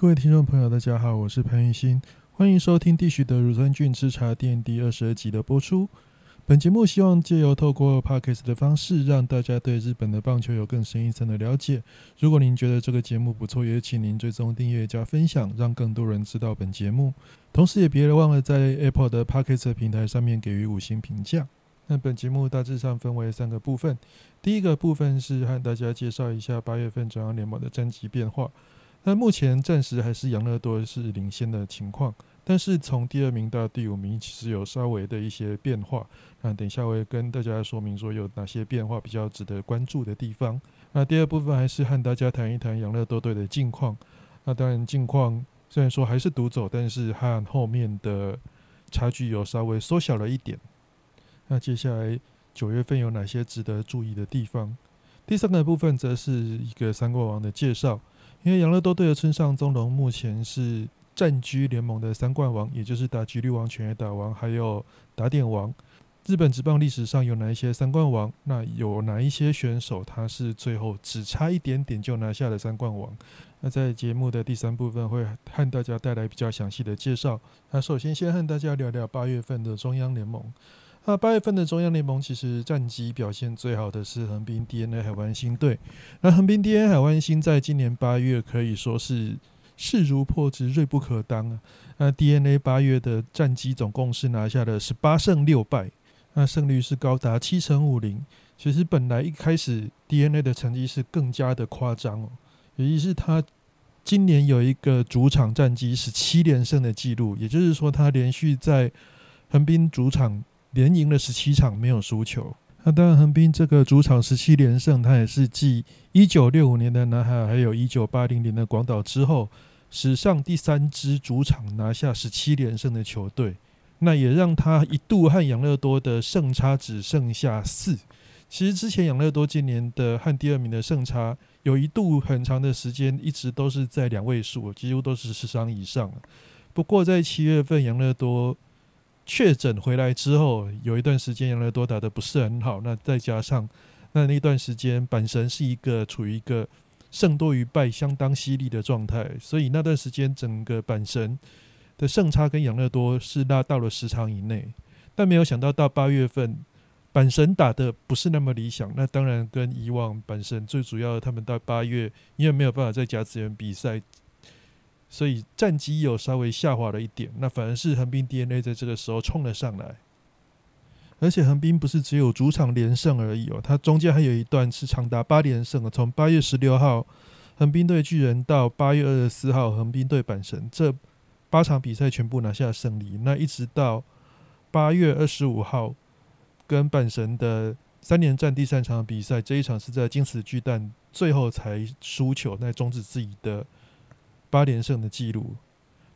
各位听众朋友，大家好，我是潘玉新，欢迎收听地许的乳酸菌吃茶店第二十二集的播出。本节目希望借由透过 podcast 的方式，让大家对日本的棒球有更深一层的了解。如果您觉得这个节目不错，也请您追踪订阅加分享，让更多人知道本节目。同时，也别忘了在 Apple 的 podcast 平台上面给予五星评价。那本节目大致上分为三个部分，第一个部分是和大家介绍一下八月份中央联盟的战绩变化。那目前暂时还是养乐多是领先的情况，但是从第二名到第五名其实有稍微的一些变化。那等一下我会跟大家说明说有哪些变化比较值得关注的地方。那第二部分还是和大家谈一谈养乐多队的近况。那当然近况虽然说还是独走，但是和后面的差距有稍微缩小了一点。那接下来九月份有哪些值得注意的地方？第三个部分则是一个三国王的介绍。因为养乐多队的村上宗隆目前是占据联盟的三冠王，也就是打局率王、全垒打王，还有打点王。日本职棒历史上有哪一些三冠王？那有哪一些选手他是最后只差一点点就拿下了三冠王？那在节目的第三部分会和大家带来比较详细的介绍。那首先先和大家聊聊八月份的中央联盟。那八月份的中央联盟其实战绩表现最好的是横滨 DNA 海湾星队。那横滨 DNA 海湾星在今年八月可以说是势如破竹、锐不可当啊。那 DNA 八月的战绩总共是拿下了十八胜六败，那胜率是高达七成五零。其实本来一开始 DNA 的成绩是更加的夸张哦，尤其是他今年有一个主场战绩是七连胜的记录，也就是说他连续在横滨主场。连赢了十七场，没有输球。那当然，横滨这个主场十七连胜，它也是继一九六五年的南海，还有一九八零年的广岛之后，史上第三支主场拿下十七连胜的球队。那也让他一度和养乐多的胜差只剩下四。其实之前养乐多今年的和第二名的胜差，有一度很长的时间一直都是在两位数，几乎都是十场以上。不过在七月份，养乐多。确诊回来之后，有一段时间养乐多打的不是很好。那再加上那那段时间，阪神是一个处于一个胜多于败相当犀利的状态，所以那段时间整个阪神的胜差跟养乐多是拉到了十场以内。但没有想到到八月份，阪神打的不是那么理想。那当然跟以往阪神最主要，他们到八月因为没有办法在甲子园比赛。所以战绩有稍微下滑了一点，那反而是横滨 DNA 在这个时候冲了上来，而且横滨不是只有主场连胜而已哦，它中间还有一段是长达八连胜的，从八月十六号横滨队巨人到八月二十四号横滨队阪神，这八场比赛全部拿下胜利，那一直到八月二十五号跟阪神的三连战第三场比赛，这一场是在金石巨蛋最后才输球，那终止自己的。八连胜的记录，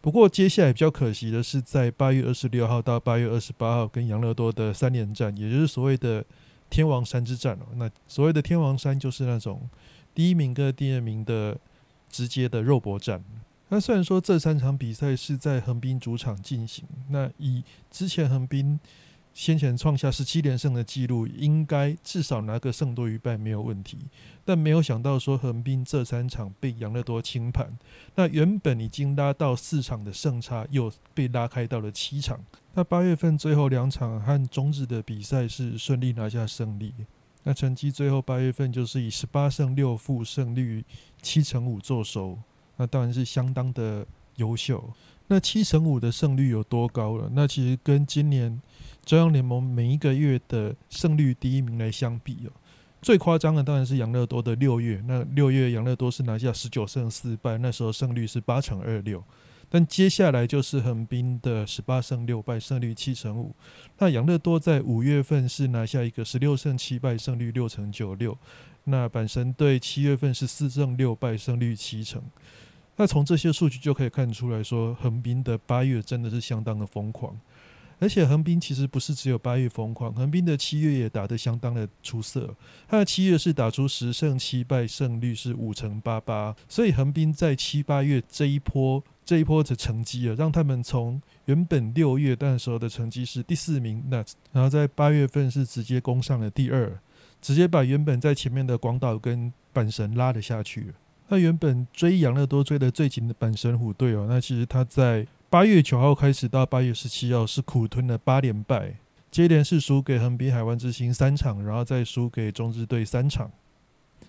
不过接下来比较可惜的是，在八月二十六号到八月二十八号跟养乐多的三连战，也就是所谓的天王山之战哦。那所谓的天王山，就是那种第一名跟第二名的直接的肉搏战。那虽然说这三场比赛是在横滨主场进行，那以之前横滨。先前创下十七连胜的记录，应该至少拿个胜多于败没有问题。但没有想到说横滨这三场被养乐多清盘，那原本已经拉到四场的胜差又被拉开到了七场。那八月份最后两场和中日的比赛是顺利拿下胜利，那成绩最后八月份就是以十八胜六负胜率七成五做收，那当然是相当的优秀。那七成五的胜率有多高了？那其实跟今年。中央联盟每一个月的胜率第一名来相比哦，最夸张的当然是养乐多的六月。那六月养乐多是拿下十九胜四败，那时候胜率是八成二六。但接下来就是横滨的十八胜六败，胜率七成五。那养乐多在五月份是拿下一个十六胜七败，胜率六成九六。那阪神队七月份是四胜六败，胜率七成。那从这些数据就可以看出来说，横滨的八月真的是相当的疯狂。而且横滨其实不是只有八月疯狂，横滨的七月也打得相当的出色。他的七月是打出十胜七败，胜率是五成八八。所以横滨在七八月这一波这一波的成绩啊，让他们从原本六月那时候的成绩是第四名，那然后在八月份是直接攻上了第二，直接把原本在前面的广岛跟阪神拉了下去。那原本追养乐多追的最紧的阪神虎队哦，那其实他在八月九号开始到八月十七号是苦吞了八连败，接连是输给横滨海湾之星三场，然后再输给中日队三场。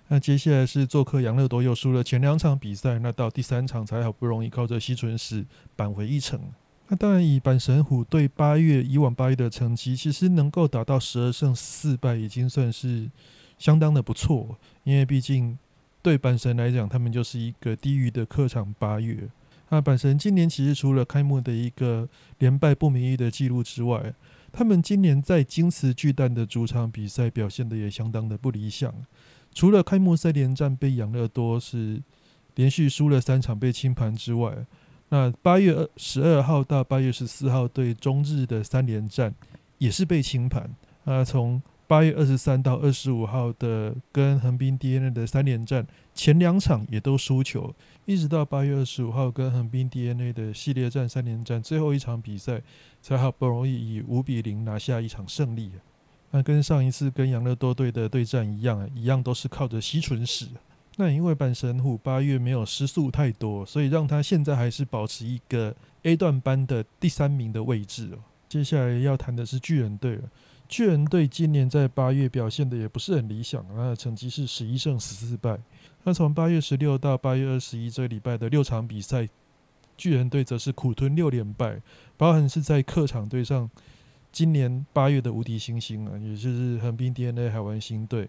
那接下来是做客养乐多，又输了前两场比赛，那到第三场才好不容易靠着西纯史扳回一城。那当然，以阪神虎队八月以往八月的成绩，其实能够达到十二胜四败，已经算是相当的不错。因为毕竟对阪神来讲，他们就是一个低于的客场八月。那阪神今年其实除了开幕的一个连败不名誉的记录之外，他们今年在金瓷巨蛋的主场比赛表现的也相当的不理想。除了开幕赛连战被养乐多是连续输了三场被清盘之外，那八月二十二号到八月十四号对中日的三连战也是被清盘。啊，从八月二十三到二十五号的跟横滨 DNA 的三连战前两场也都输球，一直到八月二十五号跟横滨 DNA 的系列战三连战最后一场比赛才好不容易以五比零拿下一场胜利。那跟上一次跟养乐多队的对战一样，一样都是靠着吸唇史。那因为阪神虎八月没有失速太多，所以让他现在还是保持一个 A 段班的第三名的位置哦。接下来要谈的是巨人队了。巨人队今年在八月表现的也不是很理想，那成绩是十一胜十四败。那从八月十六到八月二十一这个礼拜的六场比赛，巨人队则是苦吞六连败，包含是在客场对上。今年八月的无敌星星啊，也就是横滨 DNA 海湾星队。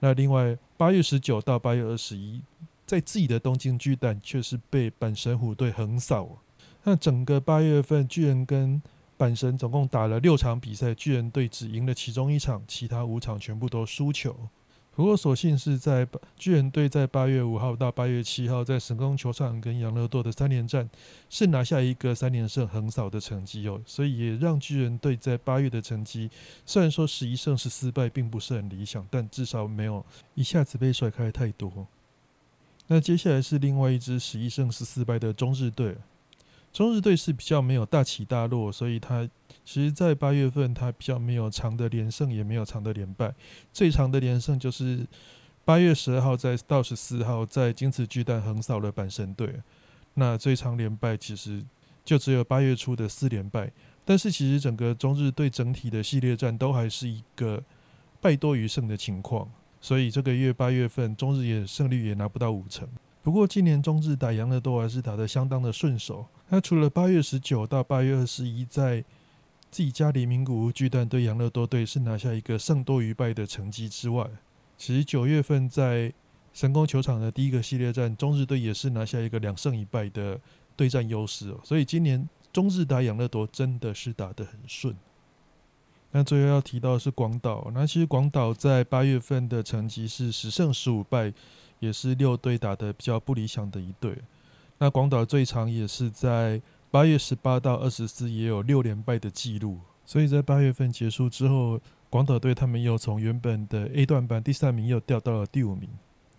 那另外八月十九到八月二十一，在自己的东京巨蛋却是被阪神虎队横扫。那整个八月份，巨人跟阪神总共打了六场比赛，巨人队只赢了其中一场，其他五场全部都输球。不过，所幸是在巨人队在八月五号到八月七号在神宫球场跟杨乐多的三连战，是拿下一个三连胜横扫的成绩哦，所以也让巨人队在八月的成绩虽然说十一胜十四败并不是很理想，但至少没有一下子被甩开太多。那接下来是另外一支十一胜十四败的中日队。中日队是比较没有大起大落，所以他其实，在八月份他比较没有长的连胜，也没有长的连败。最长的连胜就是八月十二号在到十四号在金瓷巨蛋横扫了阪神队。那最长连败其实就只有八月初的四连败。但是其实整个中日队整体的系列战都还是一个败多于胜的情况，所以这个月八月份中日也胜率也拿不到五成。不过今年中日打杨乐多还是打得相当的顺手。那除了八月十九到八月二十一在自己家里名古屋巨蛋对养乐多队是拿下一个胜多于败的成绩之外，其实九月份在神宫球场的第一个系列战，中日队也是拿下一个两胜一败的对战优势哦。所以今年中日打养乐多真的是打得很顺。那最后要提到的是广岛，那其实广岛在八月份的成绩是十胜十五败，也是六队打的比较不理想的一队。那广岛最长也是在八月十八到二十四，也有六连败的记录。所以在八月份结束之后，广岛队他们又从原本的 A 段班第三名又掉到了第五名。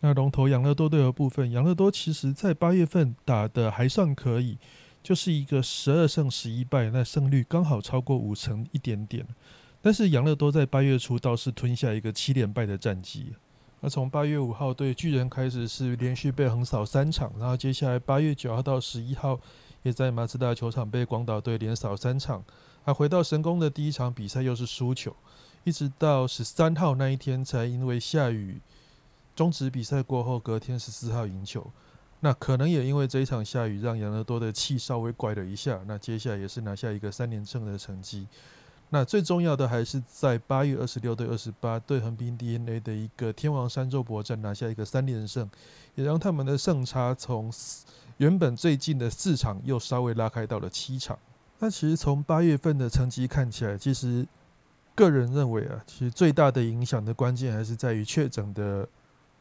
那龙头养乐多队的部分，养乐多其实在八月份打的还算可以，就是一个十二胜十一败，那胜率刚好超过五成一点点。但是养乐多在八月初倒是吞下一个七连败的战绩。那从八月五号对巨人开始是连续被横扫三场，然后接下来八月九号到十一号也在马自达球场被广岛队连扫三场，还回到神宫的第一场比赛又是输球，一直到十三号那一天才因为下雨终止比赛过后，隔天十四号赢球。那可能也因为这一场下雨，让养乐多的气稍微拐了一下，那接下来也是拿下一个三连胜的成绩。那最重要的还是在八月二十六对二十八对横滨 DNA 的一个天王山肉搏战拿下一个三连胜，也让他们的胜差从原本最近的四场又稍微拉开到了七场。那其实从八月份的成绩看起来，其实个人认为啊，其实最大的影响的关键还是在于确诊的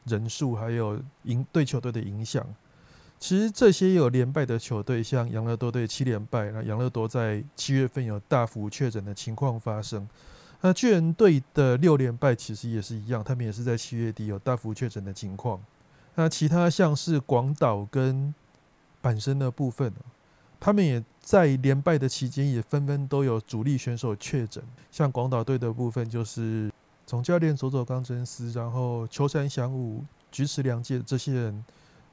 人数，还有影对球队的影响。其实这些有连败的球队，像养乐多队七连败，那养乐多在七月份有大幅确诊的情况发生。那巨人队的六连败其实也是一样，他们也是在七月底有大幅确诊的情况。那其他像是广岛跟阪神的部分，他们也在连败的期间也纷纷都有主力选手确诊。像广岛队的部分，就是总教练佐佐刚真司，然后秋山翔武、菊池良介这些人。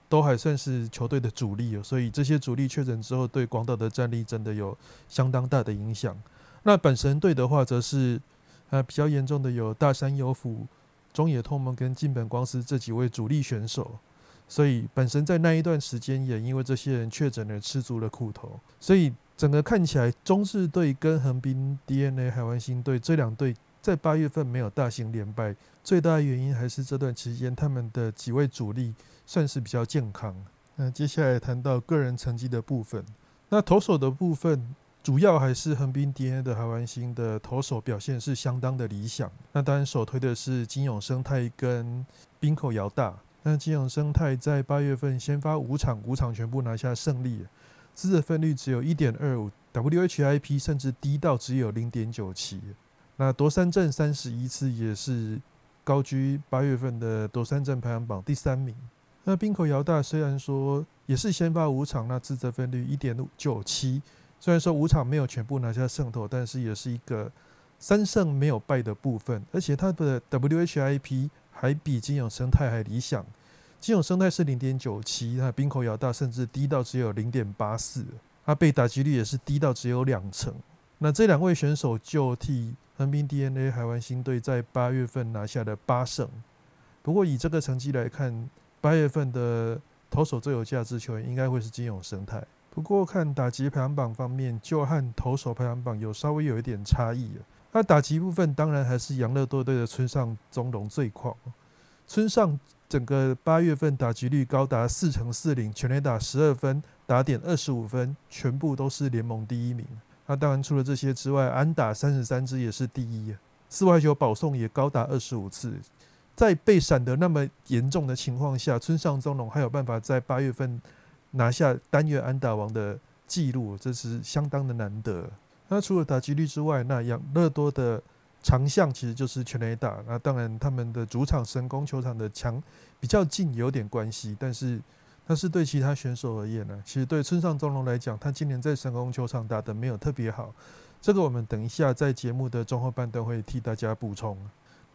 都还算是球队的主力哦，所以这些主力确诊之后，对广岛的战力真的有相当大的影响。那本神队的话，则是呃比较严重的有大山优辅、中野拓梦跟近本光司这几位主力选手，所以本身在那一段时间也因为这些人确诊而吃足了苦头。所以整个看起来，中日队跟横滨 DNA 海湾星队这两队在八月份没有大型连败，最大的原因还是这段期间他们的几位主力。算是比较健康。那接下来谈到个人成绩的部分，那投手的部分主要还是横滨 DNA 的海湾星的投手表现是相当的理想。那当然首推的是金永生态跟冰口遥大。那金永生态在八月份先发五场，五场全部拿下胜利，自责分率只有一点二五，WHIP 甚至低到只有零点九七。那夺三阵三十一次，也是高居八月份的夺三阵排行榜第三名。那滨口遥大虽然说也是先发五场，那自责分率一点九七，虽然说五场没有全部拿下胜投，但是也是一个三胜没有败的部分，而且他的 WHIP 还比金永生态还理想，金永生态是零点九七，那滨口遥大甚至低到只有零点八四，他被打击率也是低到只有两成。那这两位选手就替横滨 DNA 海湾星队在八月份拿下了八胜，不过以这个成绩来看。八月份的投手最有价值球员应该会是金永生态，不过看打击排行榜方面，就和投手排行榜有稍微有一点差异那打击部分当然还是养乐多队的村上宗隆最狂，村上整个八月份打击率高达四成四零，全垒打十二分，打点二十五分，全部都是联盟第一名。那当然除了这些之外，安打三十三支也是第一，四外球保送也高达二十五次。在被闪得那么严重的情况下，村上宗隆还有办法在八月份拿下单月安打王的记录，这是相当的难得。那除了打击率之外，那养乐多的长项其实就是全垒打。那当然，他们的主场神宫球场的墙比较近，有点关系。但是，但是对其他选手而言呢，其实对村上宗隆来讲，他今年在神宫球场打的没有特别好。这个我们等一下在节目的中后半段会替大家补充。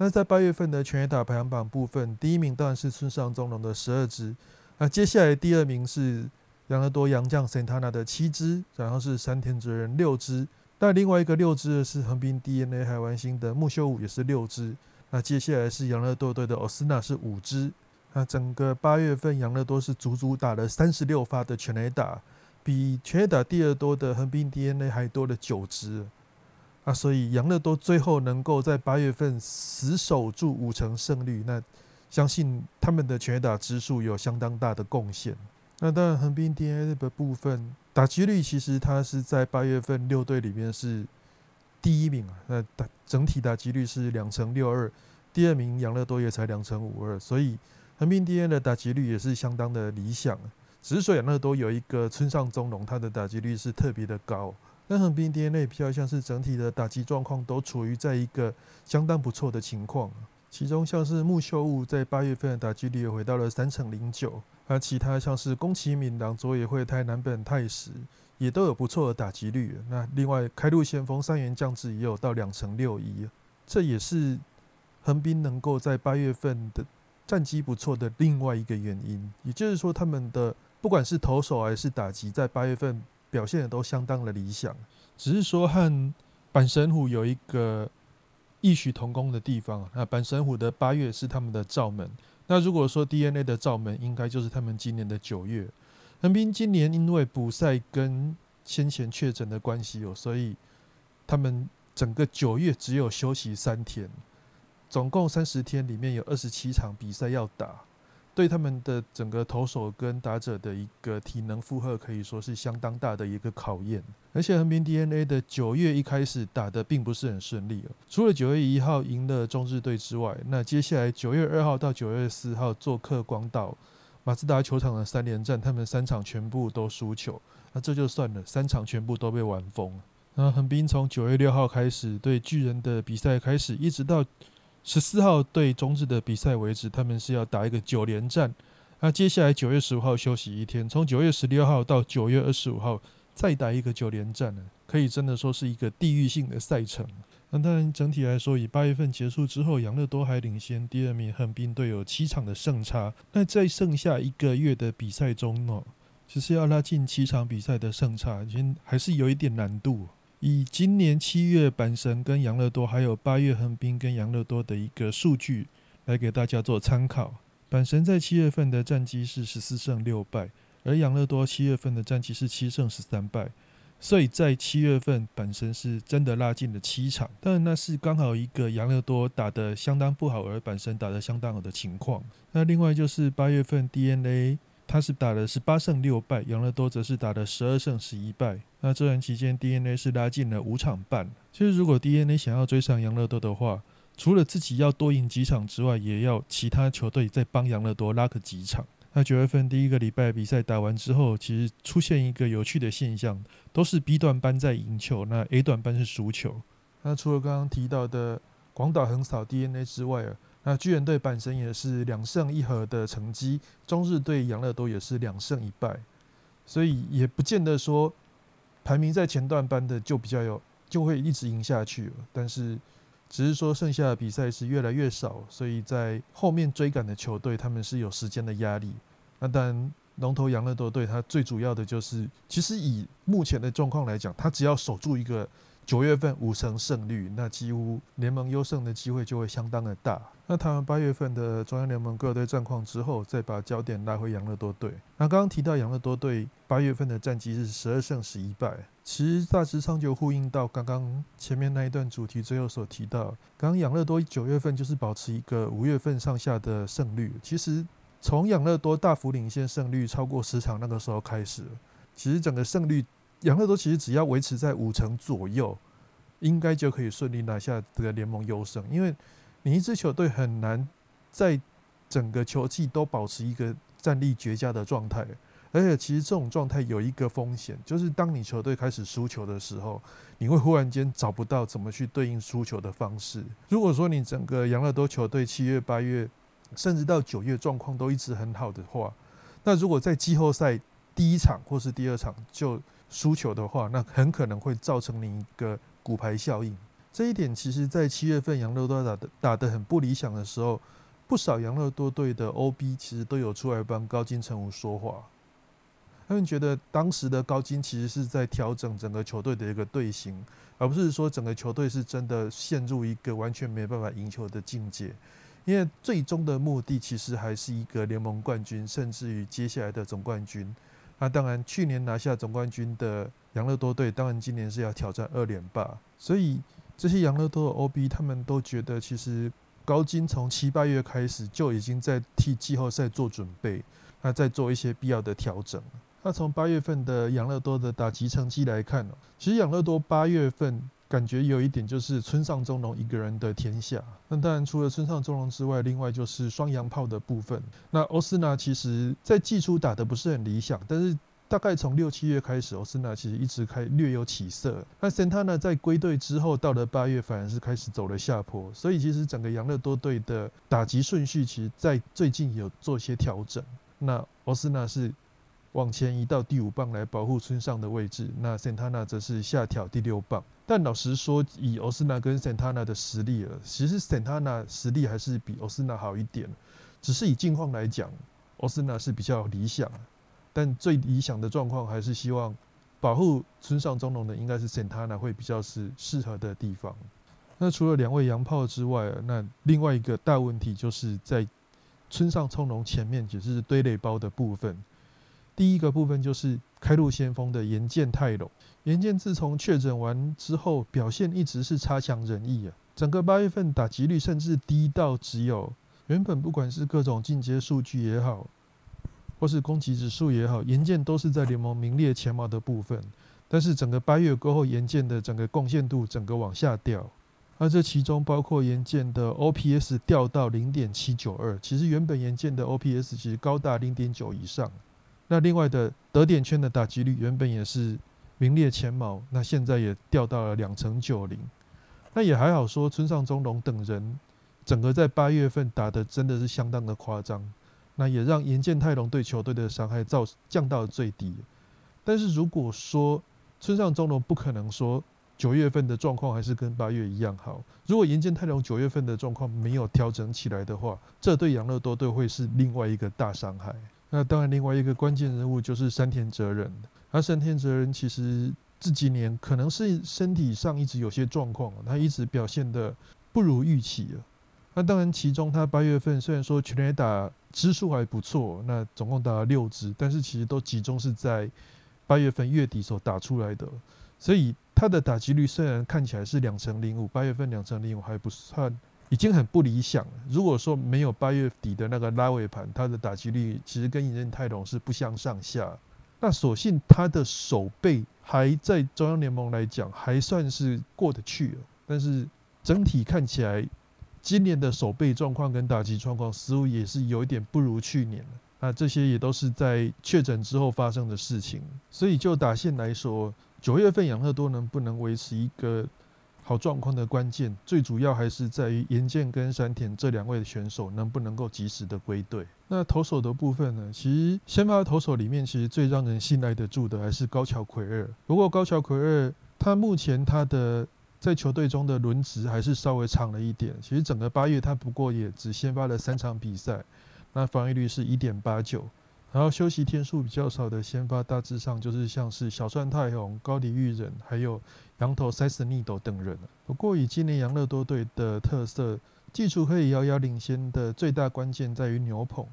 那在八月份的全垒打排行榜部分，第一名当然是村上宗隆的十二支，那接下来第二名是养乐多洋将 Santana 的七支，然后是山田哲人六支，但另外一个六支的是横滨 DNA 海湾星的木秀武也是六支，那接下来是养乐多队的 Osuna 是五支，那整个八月份养乐多是足足打了三十六发的全垒打，比全垒打第二多的横滨 DNA 还多了九支。啊，所以杨乐多最后能够在八月份死守住五成胜率，那相信他们的全打支数有相当大的贡献。那当然，横滨 DNA 的部分打击率其实它是在八月份六队里面是第一名啊。那打整体打击率是两成六二，第二名杨乐多也才两成五二，所以横滨 DNA 的打击率也是相当的理想。只是说杨乐多有一个村上中龙，他的打击率是特别的高。跟横滨 DNA 比较像是整体的打击状况都处于在一个相当不错的情况，其中像是木秀悟在八月份的打击率回到了三成零九，而其他像是宫崎敏郎、佐野惠太、南本泰史也都有不错的打击率。那另外开路先锋三元降智也有到两成六一，这也是横滨能够在八月份的战绩不错的另外一个原因。也就是说，他们的不管是投手还是打击，在八月份。表现的都相当的理想，只是说和阪神虎有一个异曲同工的地方。那阪神虎的八月是他们的罩门，那如果说 DNA 的罩门，应该就是他们今年的九月。横滨今年因为补赛跟先前确诊的关系哦，所以他们整个九月只有休息三天，总共三十天里面有二十七场比赛要打。对他们的整个投手跟打者的一个体能负荷，可以说是相当大的一个考验。而且横滨 DNA 的九月一开始打的并不是很顺利哦，除了九月一号赢了中日队之外，那接下来九月二号到九月四号做客广岛马自达球场的三连战，他们三场全部都输球，那这就算了，三场全部都被玩疯。那横滨从九月六号开始对巨人的比赛开始，一直到。十四号对中日的比赛为止，他们是要打一个九连战。那接下来九月十五号休息一天，从九月十六号到九月二十五号再打一个九连战呢，可以真的说是一个地域性的赛程。那当然，整体来说，以八月份结束之后，养乐多还领先第二名横滨队有七场的胜差。那在剩下一个月的比赛中呢，其实要拉近七场比赛的胜差，已经还是有一点难度。以今年七月阪神跟养乐多，还有八月横滨跟养乐多的一个数据来给大家做参考。阪神在七月份的战绩是十四胜六败，而养乐多七月份的战绩是七胜十三败。所以在七月份，本身是真的拉近了七场，但那是刚好一个养乐多打得相当不好，而本身打得相当好的情况。那另外就是八月份 DNA，他是打的是八胜六败，养乐多则是打的十二胜十一败。那这段期间 DNA 是拉近了五场半。其实如果 DNA 想要追上养乐多的话，除了自己要多赢几场之外，也要其他球队再帮养乐多拉个几场。那九月份第一个礼拜比赛打完之后，其实出现一个有趣的现象，都是 B 段班在赢球，那 A 段班是输球。那除了刚刚提到的广岛横扫 DNA 之外啊，那巨人队本身也是两胜一和的成绩，中日队养乐多也是两胜一败，所以也不见得说排名在前段班的就比较有就会一直赢下去，但是。只是说剩下的比赛是越来越少，所以在后面追赶的球队，他们是有时间的压力。那当然，龙头养乐多队，它最主要的就是，其实以目前的状况来讲，他只要守住一个。九月份五成胜率，那几乎联盟优胜的机会就会相当的大。那谈完八月份的中央联盟各队战况之后，再把焦点拉回养乐多队。那刚刚提到养乐多队八月份的战绩是十二胜十一败，其实大致上就呼应到刚刚前面那一段主题最后所提到，刚刚养乐多九月份就是保持一个五月份上下的胜率。其实从养乐多大幅领先胜率超过十场那个时候开始，其实整个胜率。养乐多其实只要维持在五成左右，应该就可以顺利拿下这个联盟优胜。因为你一支球队很难在整个球季都保持一个战力绝佳的状态，而且其实这种状态有一个风险，就是当你球队开始输球的时候，你会忽然间找不到怎么去对应输球的方式。如果说你整个养乐多球队七月、八月，甚至到九月状况都一直很好的话，那如果在季后赛第一场或是第二场就输球的话，那很可能会造成你一个骨牌效应。这一点其实，在七月份杨乐多打的打得很不理想的时候，不少杨乐多队的 OB 其实都有出来帮高金城武说话。他们觉得当时的高金其实是在调整整个球队的一个队形，而不是说整个球队是真的陷入一个完全没办法赢球的境界。因为最终的目的其实还是一个联盟冠军，甚至于接下来的总冠军。那当然，去年拿下总冠军的养乐多队，当然今年是要挑战二连霸。所以这些养乐多的 OB 他们都觉得，其实高金从七八月开始就已经在替季后赛做准备，那在做一些必要的调整。那从八月份的养乐多的打击成绩来看呢，其实养乐多八月份。感觉有一点就是村上中龙一个人的天下。那当然，除了村上中龙之外，另外就是双洋炮的部分。那欧斯纳其实在季初打得不是很理想，但是大概从六七月开始，欧斯纳其实一直开略有起色。那 Santana 在归队之后，到了八月反而是开始走了下坡。所以其实整个养乐多队的打击顺序，其实在最近有做些调整。那欧斯纳是往前移到第五棒来保护村上的位置，那 Santana 则是下调第六棒。但老实说，以欧斯纳跟 Santana 的实力了，其实 Santana 实力还是比欧斯纳好一点。只是以近况来讲，欧斯纳是比较理想，但最理想的状况还是希望保护村上中龙的，应该是 Santana 会比较是适合的地方。那除了两位洋炮之外，那另外一个大问题就是在村上中龙前面，只是堆垒包的部分。第一个部分就是开路先锋的岩见泰隆。岩见自从确诊完之后，表现一直是差强人意啊。整个八月份打击率甚至低到只有原本不管是各种进阶数据也好，或是攻击指数也好，岩见都是在联盟名列前茅的部分。但是整个八月过后，岩见的整个贡献度整个往下掉。而这其中包括岩见的 OPS 掉到零点七九二，其实原本岩见的 OPS 其实高达零点九以上。那另外的得点圈的打击率原本也是名列前茅，那现在也掉到了两成九零。那也还好说，村上中龙等人整个在八月份打的真的是相当的夸张，那也让岩见泰隆对球队的伤害造降到了最低。但是如果说村上中龙不可能说九月份的状况还是跟八月一样好。如果岩见泰隆九月份的状况没有调整起来的话，这对养乐多队会是另外一个大伤害。那当然，另外一个关键人物就是山田哲人。而山田哲人其实这几年可能是身体上一直有些状况，他一直表现的不如预期了。那当然，其中他八月份虽然说全垒打支数还不错，那总共打了六支，但是其实都集中是在八月份月底所打出来的，所以他的打击率虽然看起来是两成零五，八月份两成零五还不算。已经很不理想了。如果说没有八月底的那个拉尾盘，它的打击率其实跟尹任泰隆是不相上下。那所幸他的手背还在中央联盟来讲还算是过得去了，但是整体看起来，今年的手背状况跟打击状况似乎也是有一点不如去年了。那这些也都是在确诊之后发生的事情。所以就打线来说，九月份养乐多能不能维持一个？好状况的关键，最主要还是在于岩健跟山田这两位选手能不能够及时的归队。那投手的部分呢？其实先发投手里面，其实最让人信赖得住的还是高桥奎二。不过高桥奎二他目前他的在球队中的轮值还是稍微长了一点。其实整个八月他不过也只先发了三场比赛，那防御率是一点八九。然后休息天数比较少的先发，大致上就是像是小川太宏、高梨裕人，还有羊头塞斯尼斗等人。不过以今年养乐多队的特色，技术可以遥遥领先的最大关键在于牛棚。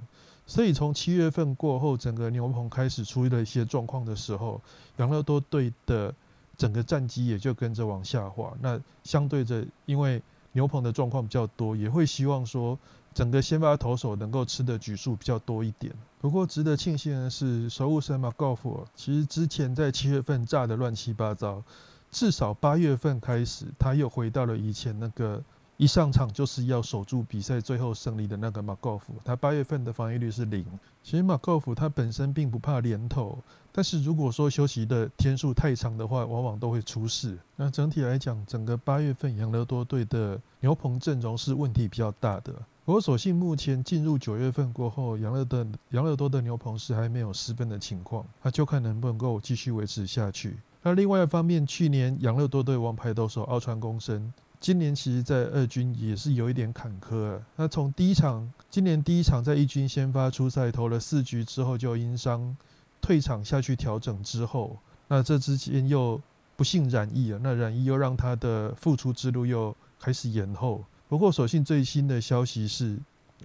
所以从七月份过后，整个牛棚开始出了一些状况的时候，养乐多队的整个战绩也就跟着往下滑。那相对着，因为牛棚的状况比较多，也会希望说。整个先发投手能够吃的局数比较多一点。不过值得庆幸的是，守护神马高夫其实之前在七月份炸的乱七八糟，至少八月份开始，他又回到了以前那个一上场就是要守住比赛最后胜利的那个马高夫。他八月份的防御率是零。其实马高夫他本身并不怕连投，但是如果说休息的天数太长的话，往往都会出事。那整体来讲，整个八月份养乐多队的牛棚阵容是问题比较大的。我，所幸目前进入九月份过后，养乐的养乐多的牛棚是还没有失分的情况，那就看能不能够继续维持下去。那另外一方面，去年养乐多队王牌投手奥川公生，今年其实在二军也是有一点坎坷。那从第一场，今年第一场在一军先发出赛投了四局之后就因伤退场下去调整之后，那这之间又不幸染疫了，那染疫又让他的复出之路又开始延后。不过，所幸最新的消息是，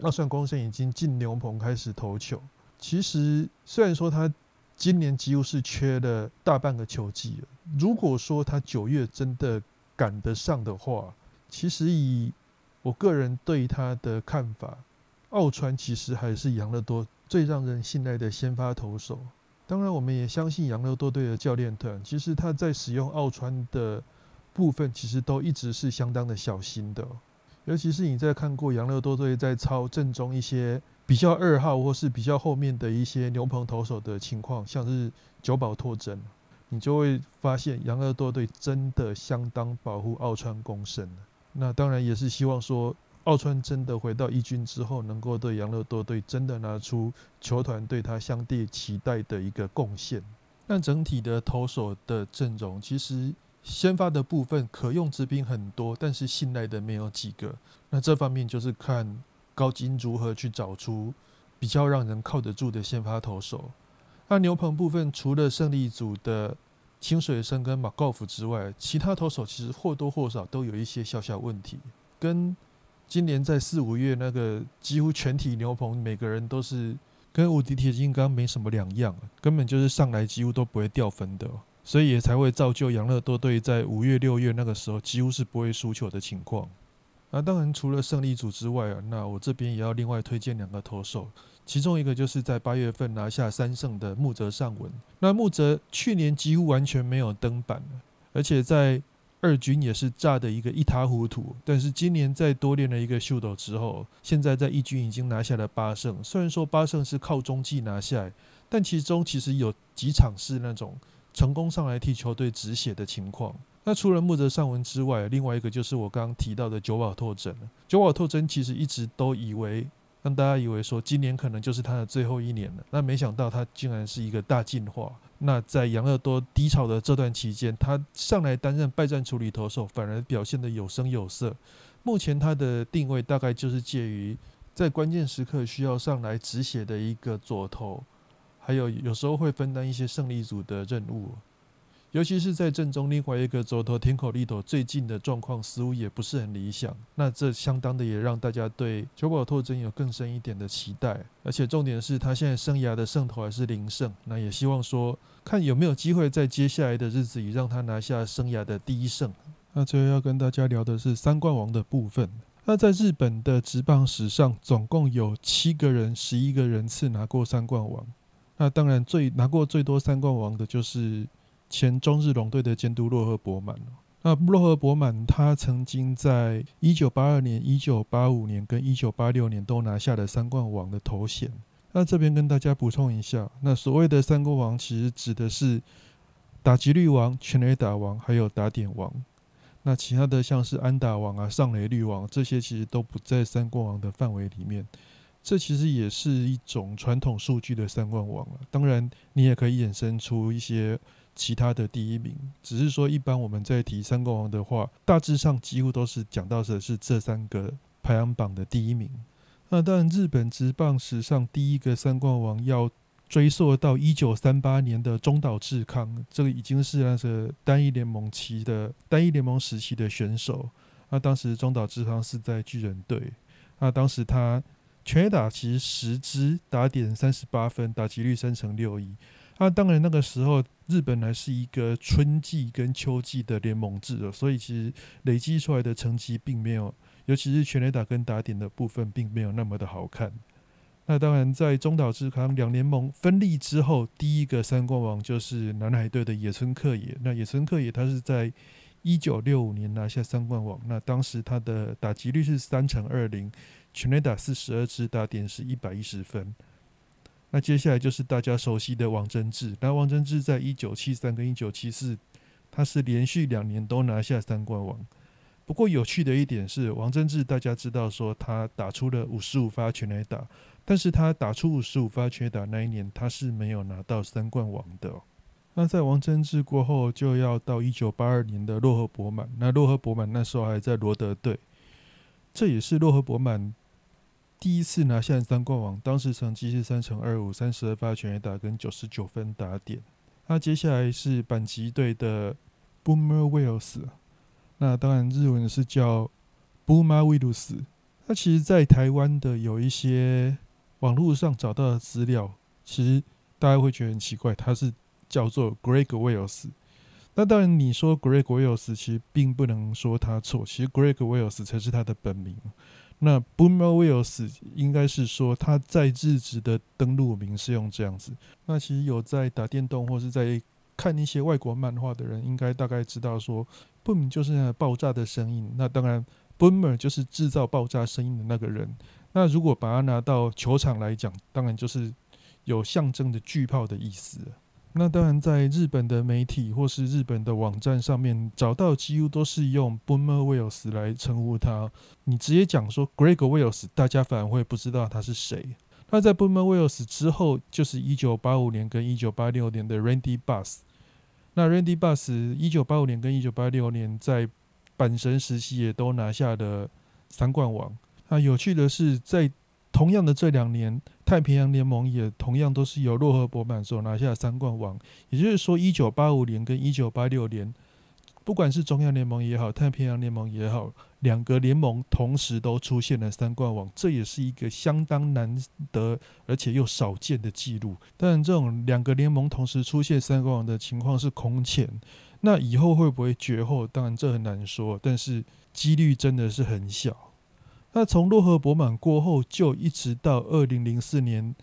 奥川公生已经进牛棚开始投球。其实，虽然说他今年几乎是缺了大半个球季。如果说他九月真的赶得上的话，其实以我个人对他的看法，奥川其实还是养乐多最让人信赖的先发投手。当然，我们也相信养乐多队的教练团，其实他在使用奥川的部分，其实都一直是相当的小心的。尤其是你在看过杨乐多队在操正中一些比较二号或是比较后面的一些牛棚投手的情况，像是九保拓真，你就会发现杨乐多队真的相当保护奥川公胜那当然也是希望说奥川真的回到一军之后，能够对杨乐多队真的拿出球团对他相对期待的一个贡献。但整体的投手的阵容其实。先发的部分可用之兵很多，但是信赖的没有几个。那这方面就是看高金如何去找出比较让人靠得住的先发投手。那牛棚部分除了胜利组的清水生跟马高夫之外，其他投手其实或多或少都有一些小小问题，跟今年在四五月那个几乎全体牛棚每个人都是跟无敌铁金刚没什么两样，根本就是上来几乎都不会掉分的。所以也才会造就养乐多队在五月、六月那个时候几乎是不会输球的情况。那当然，除了胜利组之外啊，那我这边也要另外推荐两个投手，其中一个就是在八月份拿下三胜的木泽尚文。那木泽去年几乎完全没有登板，而且在二军也是炸的一个一塌糊涂。但是今年在多练了一个秀斗之后，现在在一军已经拿下了八胜。虽然说八胜是靠中继拿下，但其中其实有几场是那种。成功上来替球队止血的情况。那除了木泽尚文之外，另外一个就是我刚刚提到的久保拓真了。久保拓真其实一直都以为，让大家以为说今年可能就是他的最后一年了。那没想到他竟然是一个大进化。那在杨乐多低潮的这段期间，他上来担任败战处理投手，反而表现的有声有色。目前他的定位大概就是介于在关键时刻需要上来止血的一个左投，还有有时候会分担一些胜利组的任务。尤其是在正中另外一个左投田口利头最近的状况似乎也不是很理想，那这相当的也让大家对久保拓真有更深一点的期待。而且重点是他现在生涯的胜投还是零胜，那也希望说看有没有机会在接下来的日子里让他拿下生涯的第一胜。那最后要跟大家聊的是三冠王的部分。那在日本的职棒史上，总共有七个人、十一个人次拿过三冠王。那当然最拿过最多三冠王的就是。前中日龙队的监督洛赫伯满那洛赫伯满他曾经在一九八二年、一九八五年跟一九八六年都拿下了三冠王的头衔。那这边跟大家补充一下，那所谓的三冠王其实指的是打击率王、全垒打王还有打点王。那其他的像是安打王啊、上垒率王这些其实都不在三冠王的范围里面。这其实也是一种传统数据的三冠王了。当然，你也可以衍生出一些。其他的第一名，只是说一般我们在提三冠王的话，大致上几乎都是讲到的是这三个排行榜的第一名。那当然，日本职棒史上第一个三冠王要追溯到一九三八年的中岛智康，这个已经是那个单一联盟期的单一联盟时期的选手。那当时中岛智康是在巨人队，那当时他全打其实十支，打点三十八分，打击率三成六一。那当然，那个时候日本还是一个春季跟秋季的联盟制的所以其实累积出来的成绩并没有，尤其是全垒打跟打点的部分，并没有那么的好看。那当然，在中岛智康两联盟分立之后，第一个三冠王就是南海队的野村克也。那野村克也他是在一九六五年拿下三冠王，那当时他的打击率是三乘二零，全垒打四十二支，打点是一百一十分。那接下来就是大家熟悉的王贞治。那王贞治在一九七三跟一九七四，他是连续两年都拿下三冠王。不过有趣的一点是，王贞治大家知道说他打出了五十五发全垒打，但是他打出五十五发全垒打那一年，他是没有拿到三冠王的。那在王贞治过后，就要到一九八二年的洛赫伯满。那洛赫伯满那时候还在罗德队，这也是洛赫伯满。第一次拿下三冠王，当时成绩是三乘二五，三十二发全垒打跟九十九分打点。那接下来是阪急队的 Boomer Wills，那当然日文是叫 Boomer Wills。那其实，在台湾的有一些网络上找到的资料，其实大家会觉得很奇怪，它是叫做 Greg Wills。那当然，你说 Greg Wills，其实并不能说他错，其实 Greg Wills 才是他的本名。那 Boomer Wills 应该是说他在日职的登录名是用这样子。那其实有在打电动或是在看一些外国漫画的人，应该大概知道说，Boom 就是那爆炸的声音。那当然，Boomer 就是制造爆炸声音的那个人。那如果把它拿到球场来讲，当然就是有象征的巨炮的意思。那当然，在日本的媒体或是日本的网站上面找到，几乎都是用 Boomer Wells 来称呼他。你直接讲说 Greg Wells，大家反而会不知道他是谁。那在 Boomer Wells 之后，就是一九八五年跟一九八六年的 Randy Bass。那 Randy Bass 一九八五年跟一九八六年在阪神时期也都拿下了三冠王。那有趣的是，在同样的这两年。太平洋联盟也同样都是由洛赫伯曼所拿下三冠王，也就是说，一九八五年跟一九八六年，不管是中央联盟也好，太平洋联盟也好，两个联盟同时都出现了三冠王，这也是一个相当难得而且又少见的记录。但这种两个联盟同时出现三冠王的情况是空前，那以后会不会绝后？当然这很难说，但是几率真的是很小。那从洛河博满过后，就一直到二零零四年，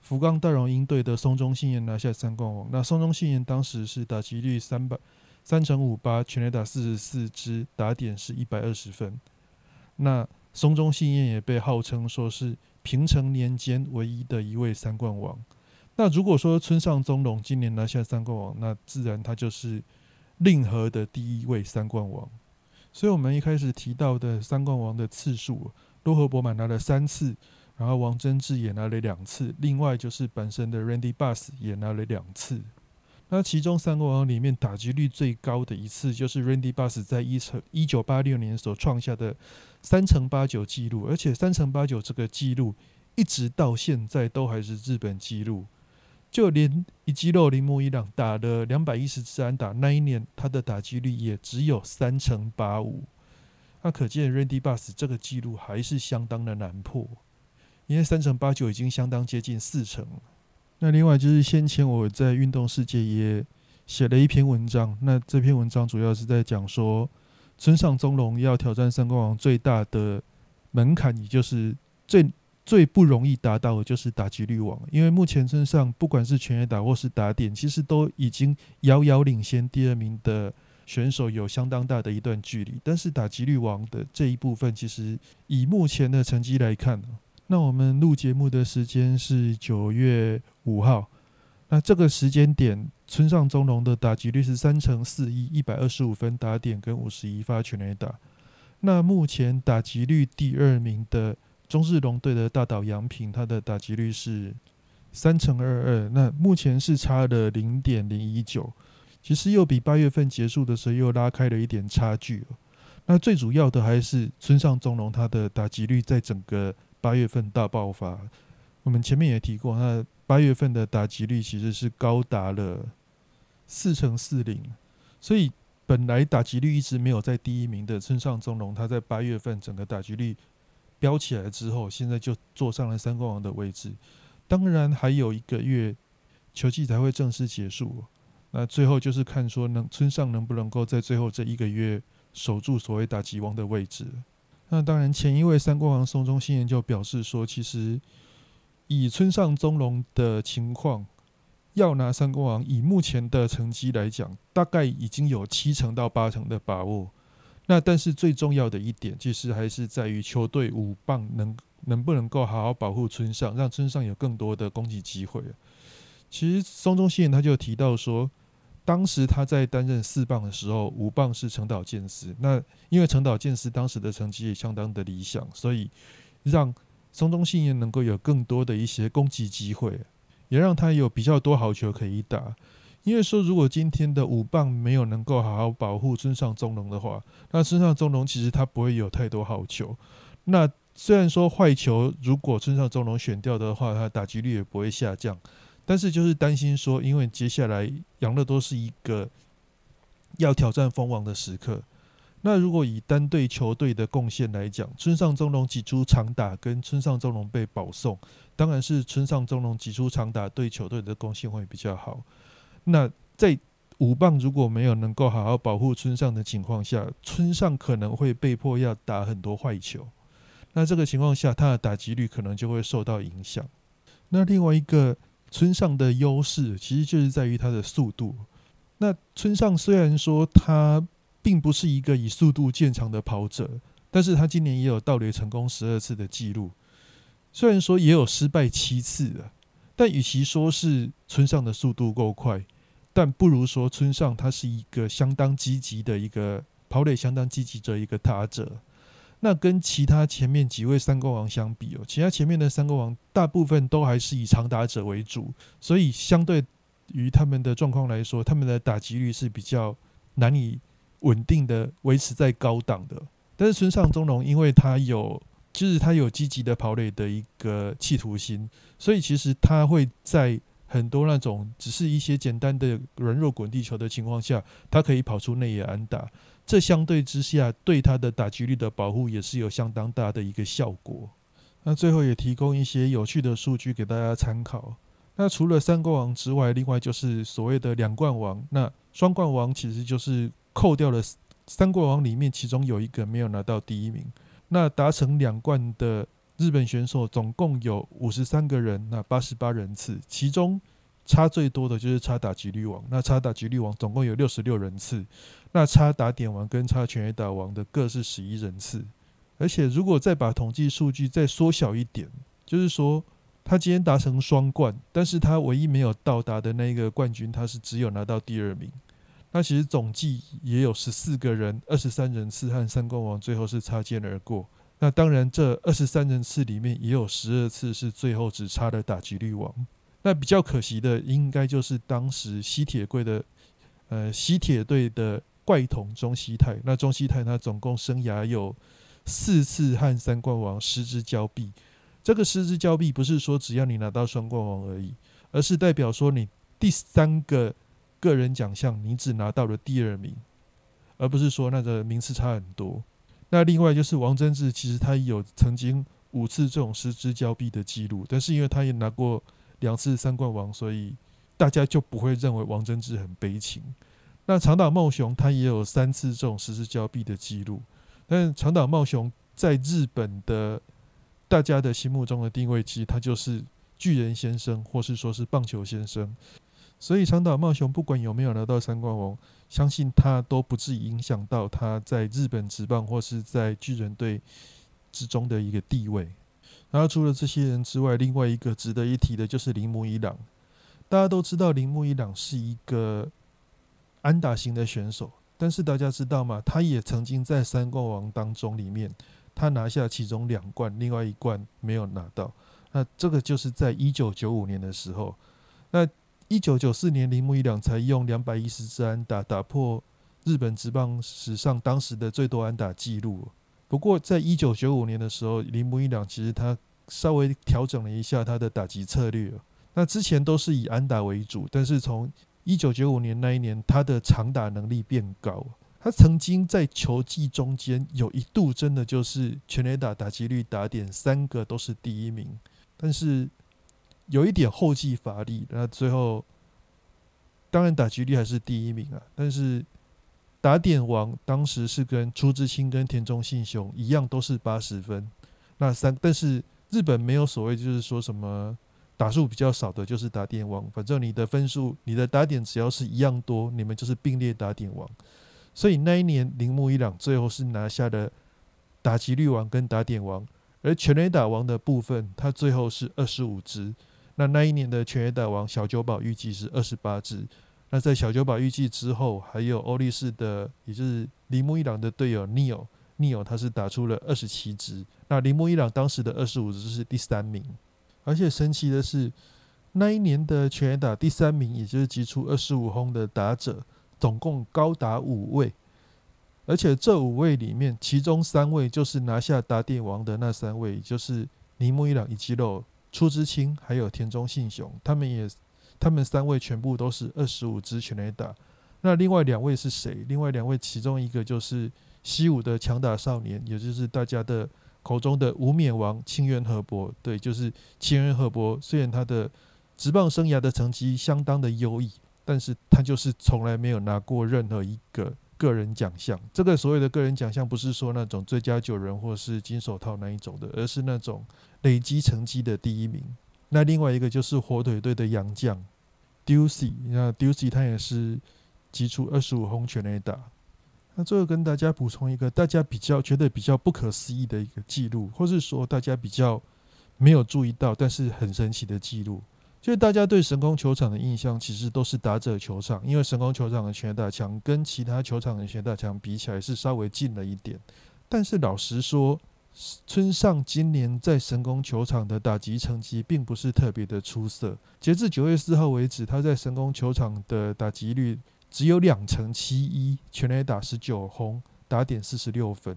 福冈大荣鹰队的松中信彦拿下三冠王。那松中信彦当时是打击率三百三乘五八，全垒打四十四支，打点是一百二十分。那松中信彦也被号称说是平成年间唯一的一位三冠王。那如果说村上宗隆今年拿下三冠王，那自然他就是令和的第一位三冠王。所以，我们一开始提到的三冠王的次数，洛河伯满拿了三次，然后王贞治也拿了两次，另外就是本身的 Randy bas 也拿了两次。那其中三冠王里面打击率最高的一次，就是 Randy Bass 在一成一九八六年所创下的三乘八九记录，而且三乘八九这个记录一直到现在都还是日本纪录。就连一肌肉铃木一朗打了两百一十次安打那一年，他的打击率也只有三乘八五。那可见 Randy Bass 这个记录还是相当的难破，因为三乘八九已经相当接近四成。那另外就是先前我在运动世界也写了一篇文章，那这篇文章主要是在讲说，村上宗隆要挑战三冠王最大的门槛，也就是最。最不容易达到的就是打击率王，因为目前身上不管是全垒打或是打点，其实都已经遥遥领先第二名的选手有相当大的一段距离。但是打击率王的这一部分，其实以目前的成绩来看，那我们录节目的时间是九月五号，那这个时间点，村上中龙的打击率是三乘四一，一百二十五分打点跟五十一发全垒打。那目前打击率第二名的。中日龙队的大岛洋平，他的打击率是三乘二二，那目前是差了零点零一九，其实又比八月份结束的时候又拉开了一点差距那最主要的还是村上中龙，他的打击率在整个八月份大爆发。我们前面也提过，他八月份的打击率其实是高达了四乘四零，所以本来打击率一直没有在第一名的村上中龙，他在八月份整个打击率。飙起来之后，现在就坐上了三冠王的位置。当然还有一个月球季才会正式结束，那最后就是看说能村上能不能够在最后这一个月守住所谓打击王的位置。那当然，前一位三冠王松中信彦就表示说，其实以村上中龙的情况，要拿三冠王，以目前的成绩来讲，大概已经有七成到八成的把握。那但是最重要的一点，其实还是在于球队五棒能能不能够好好保护村上，让村上有更多的攻击机会。其实松中信他就提到说，当时他在担任四棒的时候，五棒是成岛健司。那因为成岛健司当时的成绩也相当的理想，所以让松中信也能够有更多的一些攻击机会，也让他有比较多好球可以打。因为说，如果今天的五棒没有能够好好保护村上中龙的话，那村上中龙其实他不会有太多好球。那虽然说坏球，如果村上中龙选掉的话，他打击率也不会下降。但是就是担心说，因为接下来养乐多是一个要挑战封王的时刻。那如果以单对球队的贡献来讲，村上中龙挤出长打跟村上中龙被保送，当然是村上中龙挤出长打对球队的贡献会比较好。那在五棒如果没有能够好好保护村上的情况下，村上可能会被迫要打很多坏球。那这个情况下，他的打击率可能就会受到影响。那另外一个村上的优势，其实就是在于他的速度。那村上虽然说他并不是一个以速度见长的跑者，但是他今年也有盗垒成功十二次的记录，虽然说也有失败七次的，但与其说是村上的速度够快。但不如说村上他是一个相当积极的一个跑垒相当积极的一个打者。那跟其他前面几位三冠王相比哦，其他前面的三冠王大部分都还是以长打者为主，所以相对于他们的状况来说，他们的打击率是比较难以稳定的维持在高档的。但是村上中龙因为他有就是他有积极的跑垒的一个企图心，所以其实他会在。很多那种只是一些简单的软弱滚地球的情况下，他可以跑出内野安打，这相对之下对他的打击率的保护也是有相当大的一个效果。那最后也提供一些有趣的数据给大家参考。那除了三冠王之外，另外就是所谓的两冠王。那双冠王其实就是扣掉了三冠王里面其中有一个没有拿到第一名。那达成两冠的。日本选手总共有五十三个人，那八十八人次，其中差最多的就是差打击率王，那差打击率王总共有六十六人次，那差打点王跟差全垒打王的各是十一人次。而且如果再把统计数据再缩小一点，就是说他今天达成双冠，但是他唯一没有到达的那个冠军，他是只有拿到第二名。那其实总计也有十四个人，二十三人次和三冠王最后是擦肩而过。那当然，这二十三人次里面也有十二次是最后只差的打击率王。那比较可惜的，应该就是当时西铁队的呃西铁队的怪童中西太。那中西太他总共生涯有四次和三冠王失之交臂。这个失之交臂不是说只要你拿到双冠王而已，而是代表说你第三个个人奖项你只拿到了第二名，而不是说那个名次差很多。那另外就是王贞治，其实他有曾经五次这种失之交臂的记录，但是因为他也拿过。两次三冠王，所以大家就不会认为王贞治很悲情。那长岛茂雄他也有三次这种失之交臂的记录，但长岛茂雄在日本的大家的心目中的定位，其实他就是巨人先生，或是说是棒球先生。所以长岛茂雄不管有没有拿到三冠王，相信他都不至于影响到他在日本职棒或是在巨人队之中的一个地位。然后除了这些人之外，另外一个值得一提的就是铃木一朗。大家都知道铃木一朗是一个安打型的选手，但是大家知道吗？他也曾经在三冠王当中里面，他拿下其中两冠，另外一冠没有拿到。那这个就是在一九九五年的时候。那一九九四年，铃木一朗才用两百一十支安打打破日本职棒史上当时的最多安打纪录。不过，在一九九五年的时候，铃木一朗其实他稍微调整了一下他的打击策略。那之前都是以安打为主，但是从一九九五年那一年，他的长打能力变高。他曾经在球季中间有一度真的就是全垒打打击率、打点三个都是第一名，但是有一点后继乏力。那最后当然打击率还是第一名啊，但是。打点王当时是跟朱之清跟田中信雄一样，都是八十分。那三，但是日本没有所谓，就是说什么打数比较少的，就是打点王。反正你的分数，你的打点只要是一样多，你们就是并列打点王。所以那一年铃木一朗最后是拿下了打击率王跟打点王，而全垒打王的部分，他最后是二十五支。那那一年的全垒打王小九保预计是二十八支。那在小九保预计之后，还有欧力士的，也就是铃木一朗的队友 Neil，Neil 他是打出了二十七支。那铃木一朗当时的二十五支是第三名，而且神奇的是，那一年的全垒打第三名，也就是击出二十五轰的打者，总共高达五位，而且这五位里面，其中三位就是拿下打点王的那三位，就是铃木一朗、以及肉出之清，还有田中信雄，他们也。他们三位全部都是二十五支全垒打，那另外两位是谁？另外两位其中一个就是西武的强打少年，也就是大家的口中的无冕王清源和博。对，就是清源和博。虽然他的职棒生涯的成绩相当的优异，但是他就是从来没有拿过任何一个个人奖项。这个所谓的个人奖项，不是说那种最佳九人或是金手套那一种的，而是那种累积成绩的第一名。那另外一个就是火腿队的洋将。Ducy，那 Ducy 他也是击出二十五轰全垒打。那最后跟大家补充一个大家比较觉得比较不可思议的一个记录，或是说大家比较没有注意到但是很神奇的记录，就是大家对神宫球场的印象其实都是打者球场，因为神宫球场的全打墙跟其他球场的全打墙比起来是稍微近了一点。但是老实说，村上今年在神宫球场的打击成绩并不是特别的出色。截至九月四号为止，他在神宫球场的打击率只有两成七一，全垒打十九轰，打点四十六分。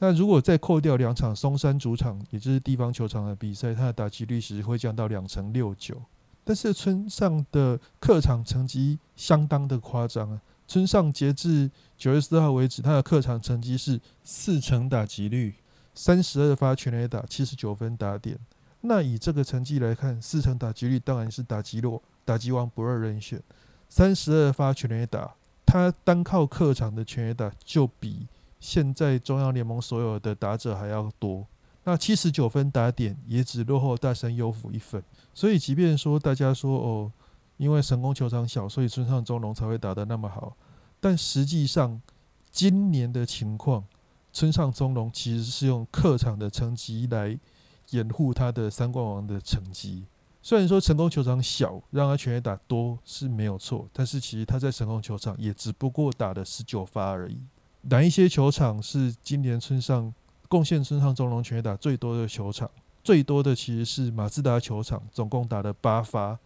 那如果再扣掉两场松山主场，也就是地方球场的比赛，他的打击率其实会降到两成六九。但是村上的客场成绩相当的夸张啊！村上截至九月四号为止，他的客场成绩是四成打击率。三十二发全垒打，七十九分打点。那以这个成绩来看，四成打击率当然是打击落打击王不二人选。三十二发全垒打，他单靠客场的全垒打就比现在中央联盟所有的打者还要多。那七十九分打点也只落后大神优辅一分。所以，即便说大家说哦，因为神宫球场小，所以村上中龙才会打得那么好，但实际上今年的情况。村上中龙其实是用客场的成绩来掩护他的三冠王的成绩。虽然说成功球场小，让他全垒打多是没有错，但是其实他在成功球场也只不过打了十九发而已。哪一些球场是今年村上贡献身上中龙全打最多的球场？最多的其实是马自达球场，总共打了八发。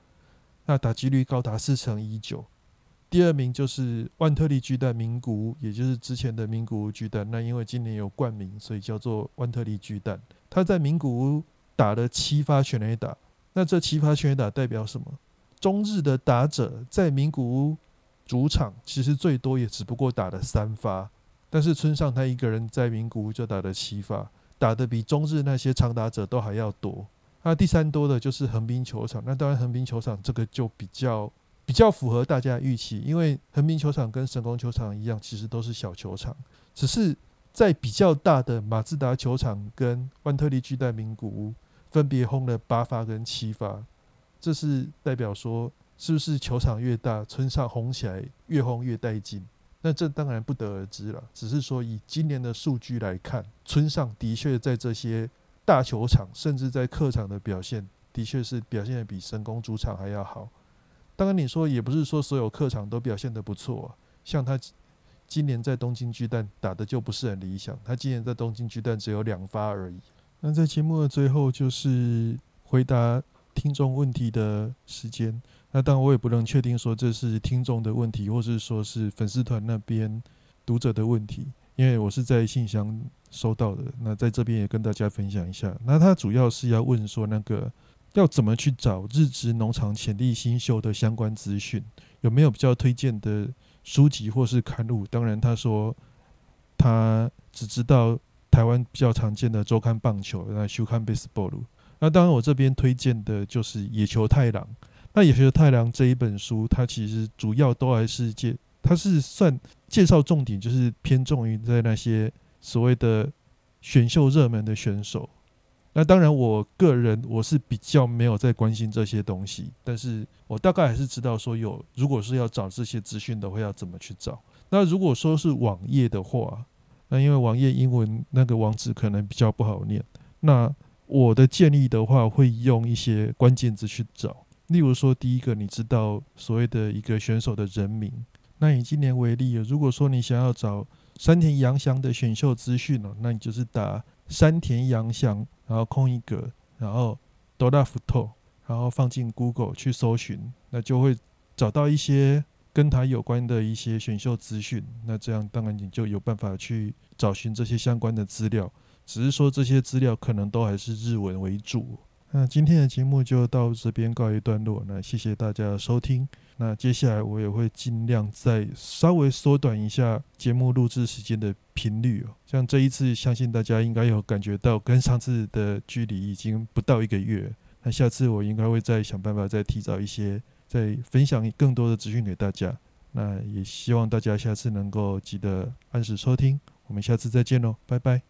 那打击率高达四成一九。第二名就是万特利巨蛋名古屋，也就是之前的名古屋巨蛋。那因为今年有冠名，所以叫做万特利巨蛋。他在名古屋打了七发全垒打，那这七发全垒打代表什么？中日的打者在名古屋主场其实最多也只不过打了三发，但是村上他一个人在名古屋就打了七发，打的比中日那些长打者都还要多。那第三多的就是横滨球场，那当然横滨球场这个就比较。比较符合大家预期，因为横滨球场跟神宫球场一样，其实都是小球场，只是在比较大的马自达球场跟万特利巨蛋名古屋分别轰了八发跟七发，这是代表说是不是球场越大，村上轰起来越轰越带劲？那这当然不得而知了，只是说以今年的数据来看，村上的确在这些大球场，甚至在客场的表现，的确是表现的比神宫主场还要好。当然，你说也不是说所有客场都表现的不错，像他今年在东京巨蛋打的就不是很理想，他今年在东京巨蛋只有两发而已。那在节目的最后就是回答听众问题的时间。那当然我也不能确定说这是听众的问题，或是说是粉丝团那边读者的问题，因为我是在信箱收到的。那在这边也跟大家分享一下。那他主要是要问说那个。要怎么去找日职农场潜力新秀的相关资讯？有没有比较推荐的书籍或是刊物？当然，他说他只知道台湾比较常见的周刊棒球，那休刊 baseball。那当然，我这边推荐的就是野球太郎。那野球太郎这一本书，它其实主要都还是介，它是算介绍重点，就是偏重于在那些所谓的选秀热门的选手。那当然，我个人我是比较没有在关心这些东西，但是我大概还是知道说有，如果是要找这些资讯的话，要怎么去找。那如果说是网页的话，那因为网页英文那个网址可能比较不好念，那我的建议的话，会用一些关键字去找。例如说，第一个，你知道所谓的一个选手的人名。那以今年为例，如果说你想要找山田洋翔的选秀资讯呢，那你就是打山田洋翔。然后空一格，然后多大福透，然后放进 Google 去搜寻，那就会找到一些跟他有关的一些选秀资讯。那这样当然你就有办法去找寻这些相关的资料，只是说这些资料可能都还是日文为主。那今天的节目就到这边告一段落，那谢谢大家的收听。那接下来我也会尽量再稍微缩短一下节目录制时间的频率哦。像这一次，相信大家应该有感觉到跟上次的距离已经不到一个月。那下次我应该会再想办法再提早一些，再分享更多的资讯给大家。那也希望大家下次能够记得按时收听。我们下次再见喽，拜拜。